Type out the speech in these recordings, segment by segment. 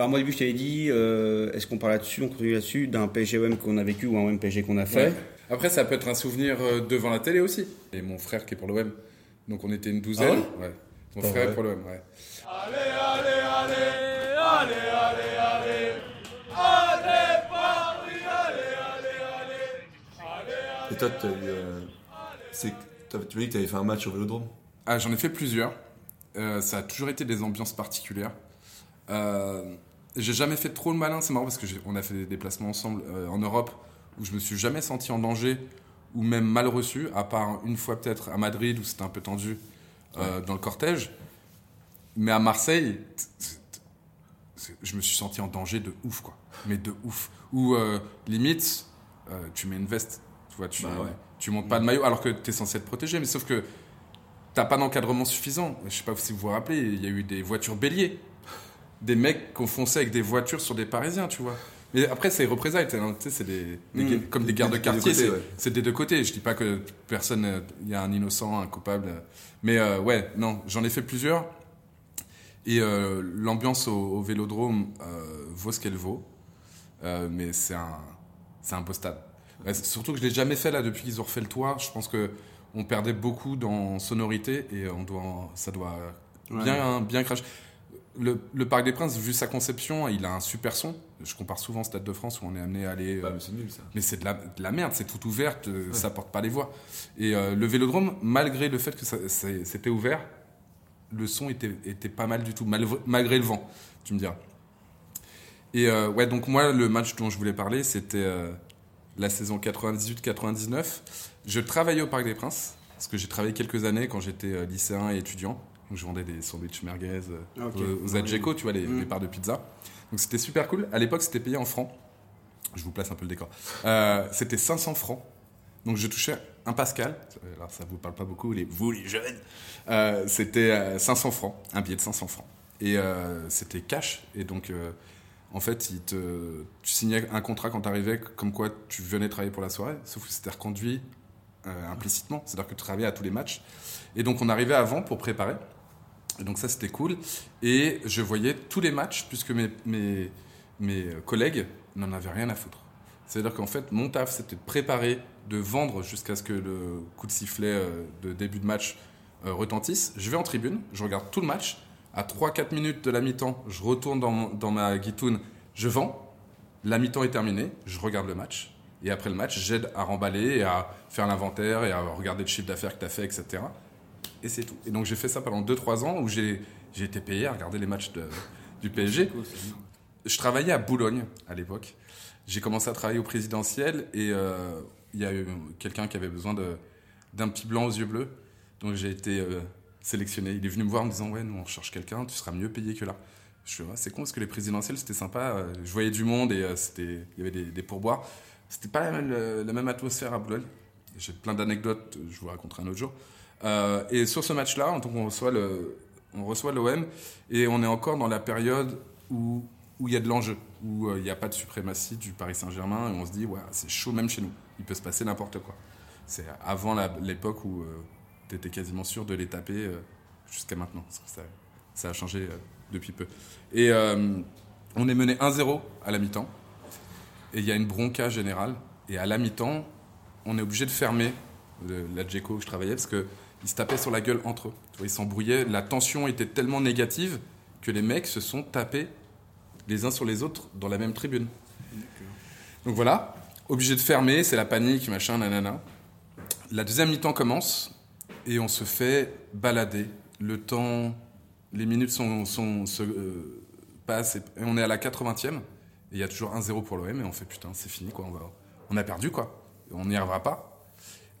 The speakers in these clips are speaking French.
par moi au début je t'avais dit, euh, est-ce qu'on parle là-dessus, on continue là-dessus, d'un PSG-OM qu'on a vécu ou un OM PSG qu'on a fait? Ouais. Après, ça peut être un souvenir euh, devant la télé aussi. Et mon frère qui est pour l'OM. Donc on était une douzaine. Ah ouais? Mon Pas frère vrai. est pour l'OM, ouais. Et toi, t'as eu, euh, c'est- t'as- tu m'as dit que tu avais fait un match au vélodrome Ah, j'en ai fait plusieurs. Euh, ça a toujours été des ambiances particulières. Euh, j'ai jamais fait trop le malin, c'est marrant parce que on a fait des déplacements ensemble euh, en Europe où je me suis jamais senti en danger ou même mal reçu, à part une fois peut-être à Madrid où c'était un peu tendu euh, dans le cortège. Mais à Marseille, je me suis senti en danger de ouf, quoi. Mais de ouf. Ou euh, limite, euh, tu mets une veste, tu vois, tu, Bah ouais. tu montes pas de maillot alors que tu es censé être protégé. Mais sauf que t'as pas d'encadrement suffisant. Je sais pas si vous vous rappelez, il y a eu des voitures béliers. Des mecs qui ont foncé avec des voitures sur des Parisiens, tu vois. Mais après, c'est représailles, tu sais, hein, c'est des, des Mm. gu- comme des Des- gardes de quartier, c'est ouais. des deux côtés. Je dis pas que personne, euh, il y a un innocent, un coupable. euh, Mais euh, ouais, non, j'en ai fait plusieurs. Et euh, l'ambiance au, au vélodrome euh, vaut ce qu'elle vaut. Euh, mais c'est un, un beau stade. Ouais, surtout que je l'ai jamais fait là depuis qu'ils ont refait le toit. Je pense que on perdait beaucoup dans sonorité et on doit, ça doit bien, bien cracher. Le, le Parc des Princes, vu sa conception, il a un super son. Je compare souvent au Stade de France où on est amené à aller. euh, Ouais, mais c'est nul ça. mais c'est de la, de la merde, c'est tout ouvert, euh, ça porte pas les voix. Et euh, le vélodrome, malgré le fait que c'était ouvert, le son était, était pas mal du tout, mal- malgré le vent, tu me diras. Et euh, ouais, donc moi, le match dont je voulais parler, c'était euh, la saison 98-99. Je travaillais au Parc des Princes, parce que j'ai travaillé quelques années quand j'étais euh, lycéen et étudiant. Donc je vendais des sandwichs merguez euh, Ah, aux, aux Adgeco, tu vois, les, Mm. les parts de pizza. Donc c'était super cool. À l'époque, c'était payé en francs. Je vous place un peu le décor. Euh, c'était 500 francs. Donc je touchais un Pascal. Alors ça vous parle pas beaucoup, les, vous les jeunes. Euh, c'était euh, 500 francs, un billet de 500 francs. Et euh, c'était cash. Et donc en fait, il te, tu signais un contrat quand tu arrivais, comme quoi tu venais travailler pour la soirée. Sauf que c'était reconduit euh, implicitement. C'est-à-dire que tu travaillais à tous les matchs. Et donc on arrivait avant pour préparer. Donc ça c'était cool. Et je voyais tous les matchs puisque mes, mes, collègues n'en avaient rien à foutre. C'est-à-dire qu'en fait mon taf c'était de préparer, de vendre jusqu'à ce que le coup de sifflet euh, de début de match euh, retentisse. Je vais en tribune, je regarde tout le match. À 3-4 minutes de la mi-temps, je retourne dans, dans ma guitoune, je vends. La mi-temps est terminée, je regarde le match. Et après le match, j'aide à remballer et à faire l'inventaire et à regarder le chiffre d'affaires que tu as fait, etc. Et c'est tout. Et donc j'ai fait ça pendant 2-3 ans où j'ai été payé à regarder les matchs de- du PSG. Je travaillais à Boulogne à l'époque. J'ai commencé à travailler au présidentiel et euh, il y a eu quelqu'un qui avait besoin d'un petit blanc aux yeux bleus. Donc j'ai été euh, sélectionné. Il est venu me voir en me disant Ouais, nous on cherche quelqu'un, tu seras mieux payé que là. Je suis Ouais, c'est con parce que les présidentielles c'était sympa. euh, Je voyais du monde et euh, c'était il y avait des, des pourboires. C'était pas la même, la même atmosphère à Boulogne. J'ai plein d'anecdotes, je vous raconterai un autre jour. Euh, et sur ce match-là, on reçoit le, on reçoit l'OM et on est encore dans la période où où il y a de l'enjeu, où euh, il n'y a pas de suprématie du Paris Saint-Germain et on se dit ouais c'est chaud même chez nous, il peut se passer n'importe quoi. C'est avant l'époque où tu étais quasiment sûr de les taper euh, jusqu'à maintenant, ça, ça a changé euh, depuis peu. Et euh, on est mené 1-0 à la mi-temps et il y a une bronca générale et à la mi-temps on est obligé de fermer la Djeco où je travaillais parce que ils se tapaient sur la gueule entre eux. Tu vois, ils s'embrouillaient. La tension était tellement négative que les mecs se sont tapés les uns sur les autres dans la même tribune. Donc voilà, obligé de fermer, c'est la panique, machin, nanana. La deuxième mi-temps commence et on se fait balader. Le temps, les minutes sont, sont- se euh, passent et, on est à la 80e. Et il y a toujours 1-0 pour l'OM et on fait putain, c'est fini quoi, on, va, on a perdu quoi. On n'y arrivera pas.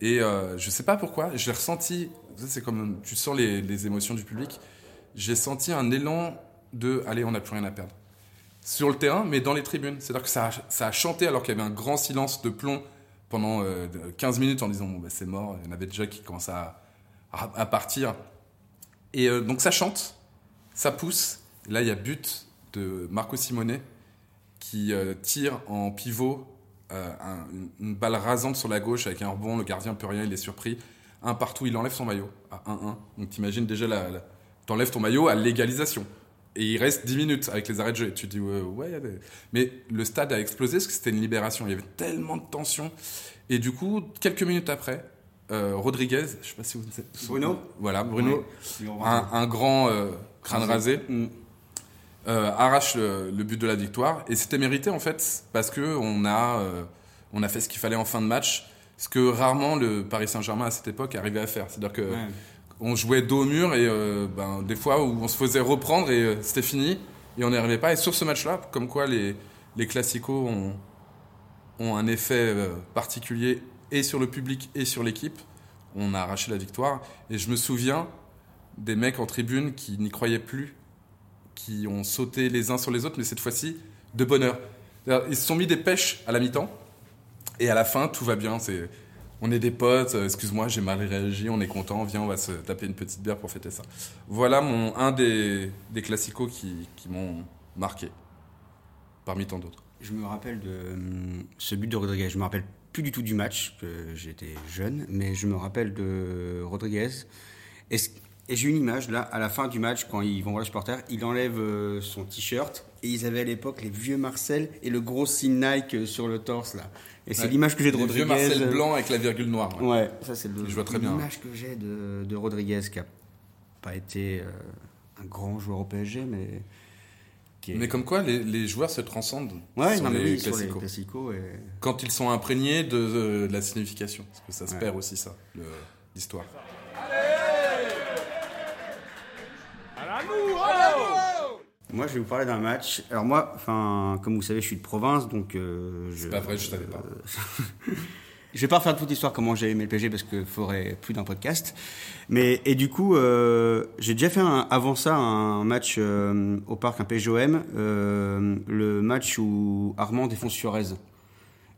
Et euh, je sais pas pourquoi, je l'ai ressenti, c'est comme tu sens les, émotions du public. J'ai senti un élan de allez, on n'a plus rien à perdre. Sur le terrain, mais dans les tribunes. C'est-à-dire que ça a, ça a chanté alors qu'il y avait un grand silence de plomb pendant euh, 15 minutes en disant bon, bah, c'est mort. Il y en avait déjà qui commençaient à, à, partir. Et euh, donc ça chante, ça pousse. Là, il y a but de Marco Simone qui euh, tire en pivot euh, un- une, balle rasante sur la gauche avec un rebond. Le gardien peut rien, il est surpris. Un partout, il enlève son maillot à 1-1. Donc t'imagines déjà, la, la- t'enlèves ton maillot à l'égalisation. et il reste 10 minutes avec les arrêts de jeu. Et tu te dis, ouais, ouais, des- mais le stade a explosé parce que c'était une libération. Il y avait tellement de tension. Et du coup, quelques minutes après, euh, Rodriguez, je sais pas si vous Bruno Voilà, Bruno, Oui. un, un grand euh, crâne rasé, Mm. Euh, arrache le, le but de la victoire. Et c'était mérité en fait parce que on a, euh, on a fait ce qu'il fallait en fin de match. Ce que rarement le Paris Saint-Germain à cette époque arrivait à faire. C'est-à-dire que Ouais. on jouait dos au mur et euh, ben, des fois où on se faisait reprendre et c'était fini et on n'y arrivait pas. Et sur ce match-là, comme quoi les, les classicos ont, ont un effet particulier et sur le public et sur l'équipe, on a arraché la victoire. Et je me souviens des mecs en tribune qui n'y croyaient plus, qui ont sauté les uns sur les autres, mais cette fois-ci de bonheur. Ils se sont mis des pêches à la mi-temps et à la fin tout va bien. On est des potes, euh, excuse-moi, j'ai mal réagi, on est content, viens, on va se taper une petite bière pour fêter ça. Voilà un des, des classicos qui, m'ont marqué, parmi tant d'autres. Je me rappelle de hum, ce but de Rodriguez. Je me rappelle plus du tout du match, j'étais jeune, mais je me rappelle de Rodriguez. Et j'ai une image là, à la fin du match, quand ils vont voir le supporter, il enlève euh, son t-shirt. Et ils avaient à l'époque les vieux Marcel et le gros signe Nike euh, sur le torse là. Et c'est Ouais. l'image que j'ai de Les Rodriguez. vieux Marcel euh, Blanc avec la virgule noire. ouais. Ouais, ça c'est le- Je vois très bien. l'image que j'ai de, de Rodriguez qui a pas été euh, un grand joueur au PSG, mais qui est... Mais comme quoi, les, les joueurs se transcendent ouais, sur, non, les oui, sur les classicos. et... Quand ils sont imprégnés de, de la signification. Parce que ça se Ouais. perd aussi, ça, le- l'histoire. Moi, je vais vous parler d'un match. Alors moi, enfin, comme vous savez, je suis de province, donc euh, je. C'est pas vrai, je savais pas. Je vais pas refaire toute l'histoire comment j'ai aimé le PSG parce qu'il faudrait plus d'un podcast. Mais et du coup, euh, j'ai déjà fait un- avant ça un match euh, au parc, un PSGOM, euh, le match où Armand défonce Suarez.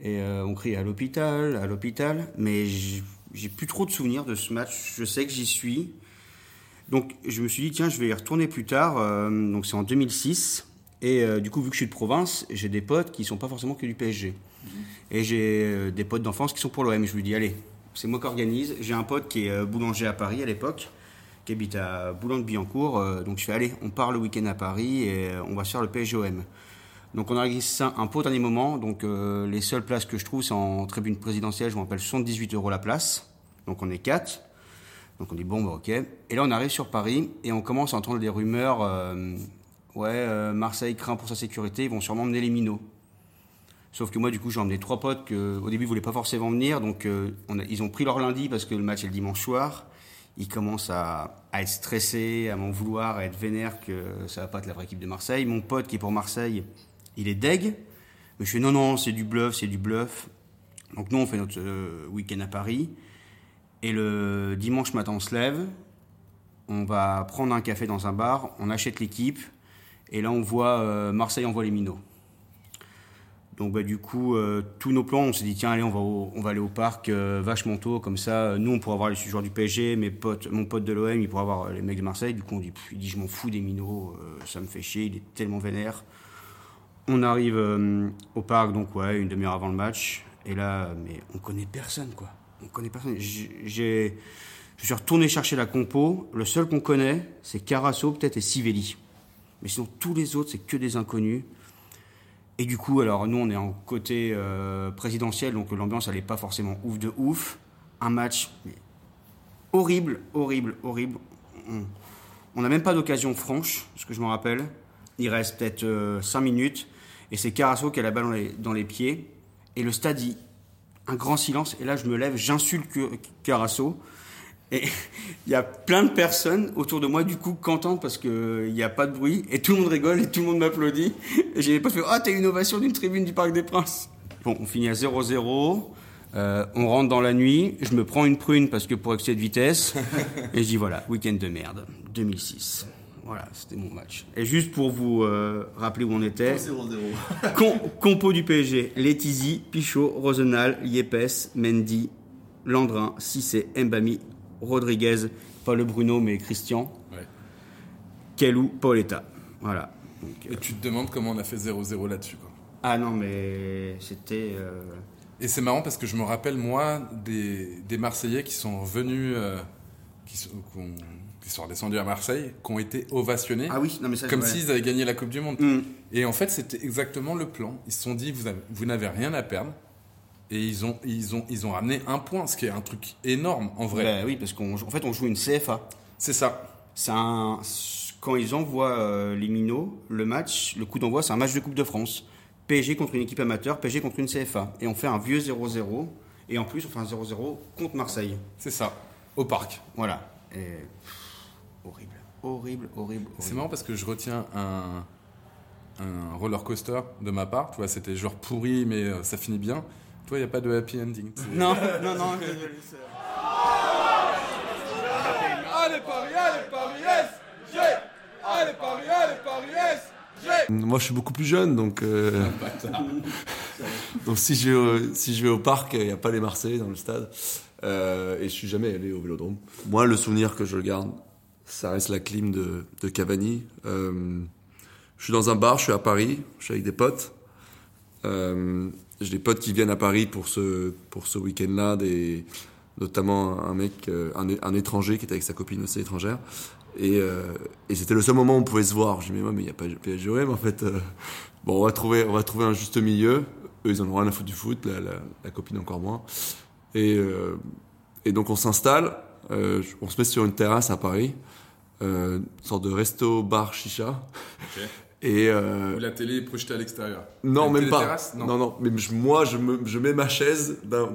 Et on crie à l'hôpital, à l'hôpital, mais j'ai plus trop de souvenirs de ce match. Je sais que j'y suis. Donc je me suis dit tiens, je vais y retourner plus tard. euh, donc c'est en 2006. Et euh, du coup, vu que je suis de province, j'ai des potes qui sont pas forcément que du PSG. Et j'ai euh, des potes d'enfance qui sont pour l'OM. Je lui dis, allez, c'est moi qui organise. J'ai un pote qui est euh, boulanger à Paris à l'époque, qui habite à Boulogne-Billancourt. donc je fais, allez, on part le week-end à Paris et on va se faire le PSGOM. Donc on organise ça un peu au dernier moment. Donc les seules places que je trouve, c'est en tribune présidentielle. Je m'appelle 78 euros la place. Donc on est quatre. Donc on dit, bon, bah, ok. Et là, on arrive sur Paris et on commence à entendre des rumeurs. euh, ouais, euh, Marseille craint pour sa sécurité, ils vont sûrement mener les minots. Sauf que moi, du coup, j'ai emmené trois potes que, au début, voulaient pas forcément venir. Donc, euh, ils ont pris leur lundi parce que le match est le dimanche soir. Ils commencent à, à être stressés, à m'en vouloir, à être vénères que ça va pas être la vraie équipe de Marseille. Mon pote qui est pour Marseille, il est deg. Mais je fais non, non, c'est du bluff, c'est du bluff. Donc, nous, on fait notre week-end à Paris. Et le dimanche matin, on se lève. On va prendre un café dans un bar. On achète l'équipe. Et là, on voit euh, Marseille envoie les minots. Donc bah, du coup, euh, tous nos plans, on s'est dit tiens allez on va, on va aller au parc euh, vachement tôt, comme ça euh, nous on pourra voir les joueurs du PSG, mes potes, mon pote de l'OM il pourra voir euh, les mecs de Marseille. Du coup on dit, il dit je m'en fous des minots, ça me fait chier, il est tellement vénère. On arrive au parc donc ouais une demi-heure avant le match et là mais on connaît personne quoi, on connaît personne. J'ai, je suis retourné chercher la compo, le seul qu'on connaît c'est Carasso peut-être et Sivelli, mais sinon tous les autres c'est que des inconnus. Et du coup, alors nous, on est en côté euh, présidentiel, donc l'ambiance, elle n'est pas forcément ouf de ouf. Un match horrible, horrible, horrible. On- n'a même pas d'occasion franche, ce que je me rappelle. Il reste peut-être 5 minutes, et c'est Carasso qui a la balle dans les, pieds. Et le stade, un grand silence. Et là, je me lève, j'insulte Carasso. Et il y a plein de personnes autour de moi, du coup, qui entendent parce qu'il n'y a pas de bruit. Et tout le monde rigole et tout le monde m'applaudit. Et j'ai pas fait Ah, t'as une ovation d'une tribune du Parc des Princes. Bon, on finit à 0-0. Euh, on rentre dans la nuit. Je me prends une prune parce que pour excès de vitesse. et je dis Voilà, week-end de merde. 2006. Voilà, c'était mon match. Et juste pour vous euh, rappeler où on était. 0-0. Com- compo du PSG, Letizy, Pichot, Rosenal, Yepes, Mendy, Landrin, Cissé, Mbami, Rodriguez, pas le Bruno mais Christian, Ouais. Kelou, Pauletta. Voilà. Donc, euh, Et tu te demandes comment on a fait 0-0 là-dessus. quoi. ah non mais c'était... euh, Et c'est marrant parce que je me rappelle, moi, des, des Marseillais qui sont euh, qui, ont- qui sont redescendus à Marseille, qui ont été ovationnés. Ah oui, non mais ça Comme s'ils avaient gagné la Coupe du Monde. Mm. Et en fait, c'était exactement le plan. Ils se sont dit, vous, avez- vous n'avez rien à perdre. Et ils ont, ils, ont, ils ont ramené un point, ce qui est un truc énorme en vrai. Bah oui, parce qu'en fait, on joue une CFA. C'est ça. C'est un. Quand ils envoient euh, les minots, le match, le coup d'envoi, c'est un match de Coupe de France. PSG contre une équipe amateur, PSG contre une CFA. Et on fait un vieux 0-0. Et en plus, on fait un 0-0 contre Marseille. C'est ça. Au parc. Voilà. Et. Horrible. Horrible, horrible, C'est marrant parce que je retiens un, un roller coaster de ma part. Tu vois, c'était genre pourri, mais euh, ça finit bien. Toi, il n'y a pas de happy ending. Non, non, non. Allez, Paris, allez, Paris, yes Allez, Paris, allez, Paris, yes Moi, je suis beaucoup plus jeune, donc. euh, donc si je vais au, si je vais au parc, il n'y a pas les Marseillais dans le stade. Euh, et je suis jamais allé au Vélodrome. Moi, le souvenir que je garde, ça reste la clim de, de Cavani. Euh, je suis dans un bar, je suis à Paris, je suis avec des potes. Euh, J'ai des potes qui viennent à Paris pour ce, pour ce week-end-là, notamment un mec, euh, un, étranger qui était avec sa copine aussi étrangère. Et, c'était le seul moment où on pouvait se voir. Je dis, mais il n'y a pas PSGOM en fait. bon, on va, trouver, on va trouver un juste milieu. Eux, ils en ont rien à foutre du foot, la, copine encore moins. Et donc on s'installe, euh, on se met sur une terrasse à Paris, euh, une sorte de resto-bar chicha. Et, euh, la télé est projetée à l'extérieur. non, même pas. Non. Non. non, Mais je- moi, je, me, je mets ma chaise d'un-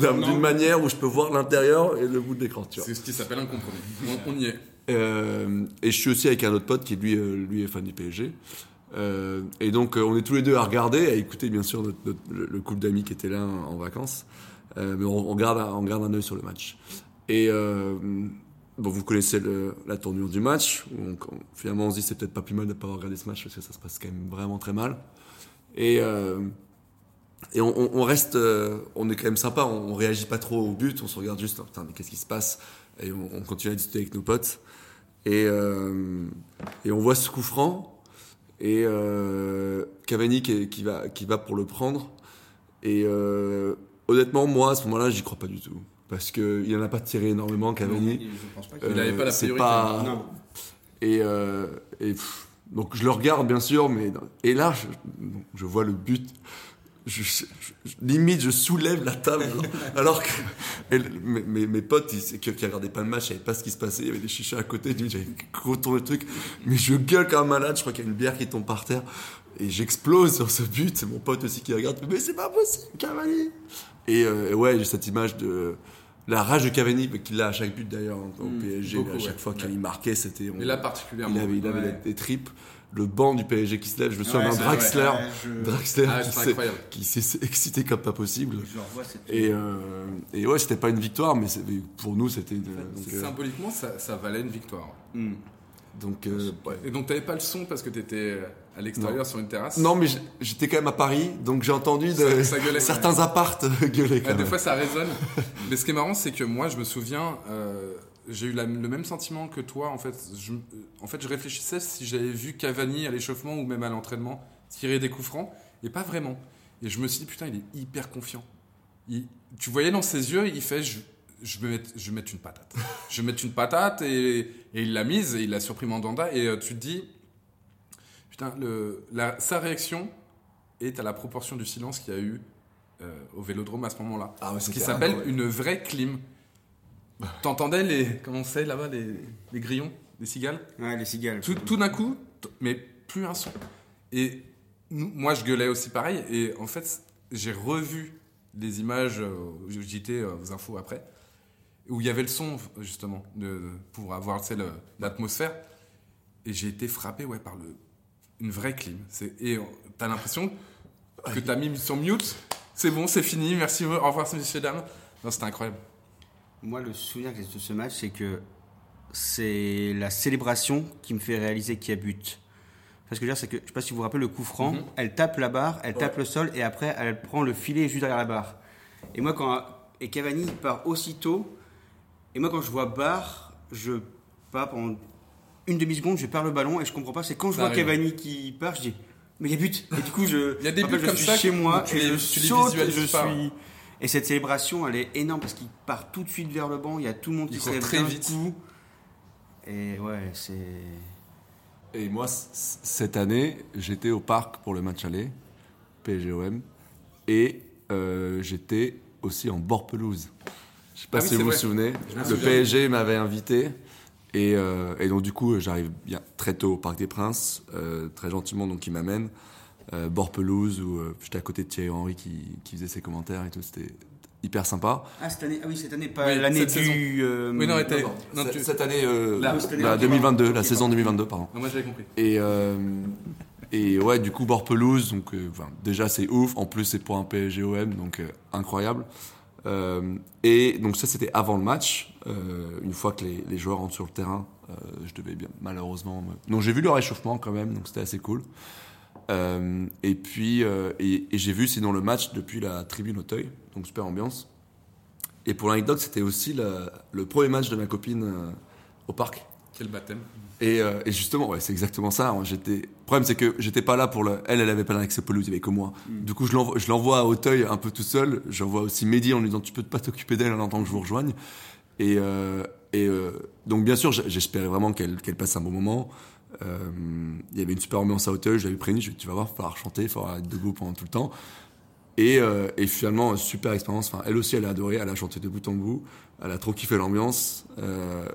d'un- d'une manière où je peux voir l'intérieur et le bout de l'écran. C'est ce qui s'appelle un compromis. On, on y est. Euh, et je suis aussi avec un autre pote qui, lui, lui est fan du PSG. Euh, et donc, on est tous les deux à regarder, à écouter, bien sûr, notre- notre- le, le couple d'amis qui était là en, en vacances. Mais on, on garde, on garde un œil sur le match. Et euh, bon, vous connaissez la tournure du match. finalement, on se dit c'est peut-être pas plus mal de ne pas avoir regardé ce match parce que ça se passe quand même vraiment très mal. Et, euh, on, reste, euh, on est quand même sympa, on, réagit pas trop au but, on se regarde juste, putain, mais qu'est-ce qui se passe? Et on, on continue à discuter avec nos potes. Et, on voit ce coup franc, et Cavani qui, va, qui va pour le prendre. Et honnêtement, moi, à ce moment-là, j'y crois pas du tout. Parce qu'il en a pas tiré énormément, Cavani. Je pense pas Il avait pas la priorité. pas- Non. Et, euh, et pff, donc je le regarde bien sûr, mais et là je, je vois le but. Je, je- je- limite je soulève la table alors, que mes, potes ils, qui, qui regardaient pas le match, ils savaient pas ce qui se passait, il y avait des chichas à côté, j'avais retourné le truc, mais je gueule comme un malade, je crois qu'il y a une bière qui tombe par terre et j'explose sur ce but. C'est mon pote aussi qui regarde, mais c'est pas possible, Cavani. Et, euh, et ouais, j'ai cette image de la rage de Cavani, qu'il a à chaque but d'ailleurs au PSG, beaucoup, à chaque ouais. fois qu'il marquait, c'était. on- Et là, particulièrement. il avait, il avait Ouais. des, tripes. Le banc du PSG qui se lève. Je me souviens d'un Draxler, je- Draxler Ah, qui s'est- excité comme pas possible. Je revois, Et, euh, et ouais, c'était pas une victoire, mais pour nous, c'était une. Euh, Symboliquement, ça, ça valait une victoire. Hmm. Donc, euh, ouais. Et donc, t'avais pas le son parce que t'étais à l'extérieur sur une terrasse? Non, mais j'étais quand même à Paris, donc j'ai entendu de, Ça- ça gueulait. certains appartes gueuler. Quand des fois, ça résonne. Mais ce qui est marrant, c'est que moi, je me souviens, euh, j'ai eu la- le même sentiment que toi. En fait, je, euh, en fait, je réfléchissais si j'avais vu Cavani à l'échauffement ou même à l'entraînement tirer des coups francs, et pas vraiment. Et je me suis dit, putain, il est hyper confiant. Il- tu voyais dans ses yeux, il fait, je, je, vais, mettre, je vais mettre une patate. je vais mettre une patate, et, et il l'a mise, et il a surpris Mandanda, et euh, tu te dis, putain, le, la, sa réaction est à la proportion du silence qu'il y a eu euh, au Vélodrome à ce moment-là. Ah Ce qui s'appelle une vraie clim. T'entendais les, comment on sait là-bas, les, les grillons, les cigales? Ouais, les cigales. Tout, tout d'un coup, mais plus un son. Et nous- moi, je gueulais aussi pareil. Et en fait, j'ai revu les images, euh, j'étais euh, aux infos après, où il y avait le son, justement, de, pour avoir tu sais, le- l'atmosphère. Et j'ai été frappé ouais, par le, une vraie clim. Et euh, t'as l'impression que t'as mis sur mute. C'est bon, c'est fini, merci, au revoir, messieurs, dames. Non, c'était incroyable. Moi, le souvenir que j'ai de ce match, c'est que c'est la célébration qui me fait réaliser qu'il y a but. Parce que je veux dire, c'est que, je sais pas si vous vous rappelez le coup franc, Mhm. elle tape la barre, elle tape le sol, et après, elle prend le filet juste derrière la barre. Et moi, quand. Et Cavani, part aussitôt. Et moi, quand je vois barre, je pars pendant une demi-seconde, je perds le ballon, et je comprends pas. C'est quand je Ça vois arrive. Cavani qui part, je dis. Mais il y a but Et du coup, je. Il y a des après, buts je comme suis ça chez moi, tu et les- je tu saute, je pas. suis. Et cette célébration, elle est énorme parce qu'il part tout de suite vers le banc. Il y a tout le monde qui lève très vite. coup. Et ouais, c'est. Et moi, cette année, j'étais au parc pour le match aller, PSGOM, et euh, j'étais aussi en bord pelouse. Je sais pas Ah oui, si vous vous souvenez. Le. PSG m'avait invité. Et, euh, et donc, du coup, j'arrive bien très tôt au Parc des Princes, euh, très gentiment, donc il m'amène. Euh, bord pelouse, où euh, j'étais à côté de Thierry Henry qui, qui faisait ses commentaires et tout. C'était hyper sympa. Ah, cette année, ah oui, cette année, pas Oui, l'année du. euh, Oui, non, était- Non, non, cette- tu- Cette année, euh, Là, la- cette année, la ok, 2022, pardon. la saison pardon. 2022, pardon. Moi j'avais compris. Et, euh, et ouais, du coup, bord pelouse, donc euh, enfin, déjà c'est ouf. En plus, c'est pour un PSGOM, donc euh, incroyable. Euh, et donc, ça, c'était avant le match. Euh, une fois que les, joueurs rentrent sur le terrain, euh, je devais bien, malheureusement. me- Donc, j'ai vu leur réchauffement quand même, donc c'était assez cool. Et puis, et, j'ai vu sinon le match depuis la tribune Auteuil, donc super ambiance. Et pour l'anecdote, c'était aussi le premier match de ma copine au parc. Quel baptême. Et, euh, et justement, ouais, c'est exactement ça. J'étais. Le problème, c'est que j'étais pas là pour le. Elle, elle avait pas l'accès pelouse, il y avait que moi. Du coup, je l'envoie, à Auteuil un peu tout seul. J'envoie aussi Mehdi en lui disant Tu peux pas t'occuper d'elle en attendant que je vous rejoigne. Et, euh, et euh, donc, bien sûr, j'espérais vraiment qu'elle passe un bon moment. Il y avait une super ambiance à Auteuil. Je l'avais prévenu Je lui ai dit, Tu vas voir, il va falloir chanter, il faudra être debout pendant tout le temps. Et, euh, et finalement, super expérience. Enfin, elle aussi, elle a adoré. Elle a chanté de bout en bout. Elle a trop kiffé l'ambiance. Euh,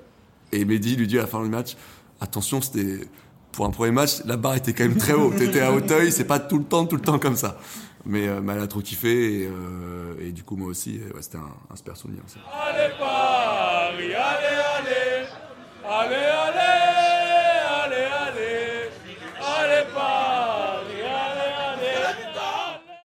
et Mehdi lui dit à la fin du match Attention, c'était. Pour un premier match, la barre était quand même très haut. T'étais à Hauteuil, c'est pas tout le temps, tout le temps comme ça. Mais, euh, elle a trop kiffé. Et, euh, et du coup, moi aussi, ouais, c'était un, super souvenir. Allez Paris, allez,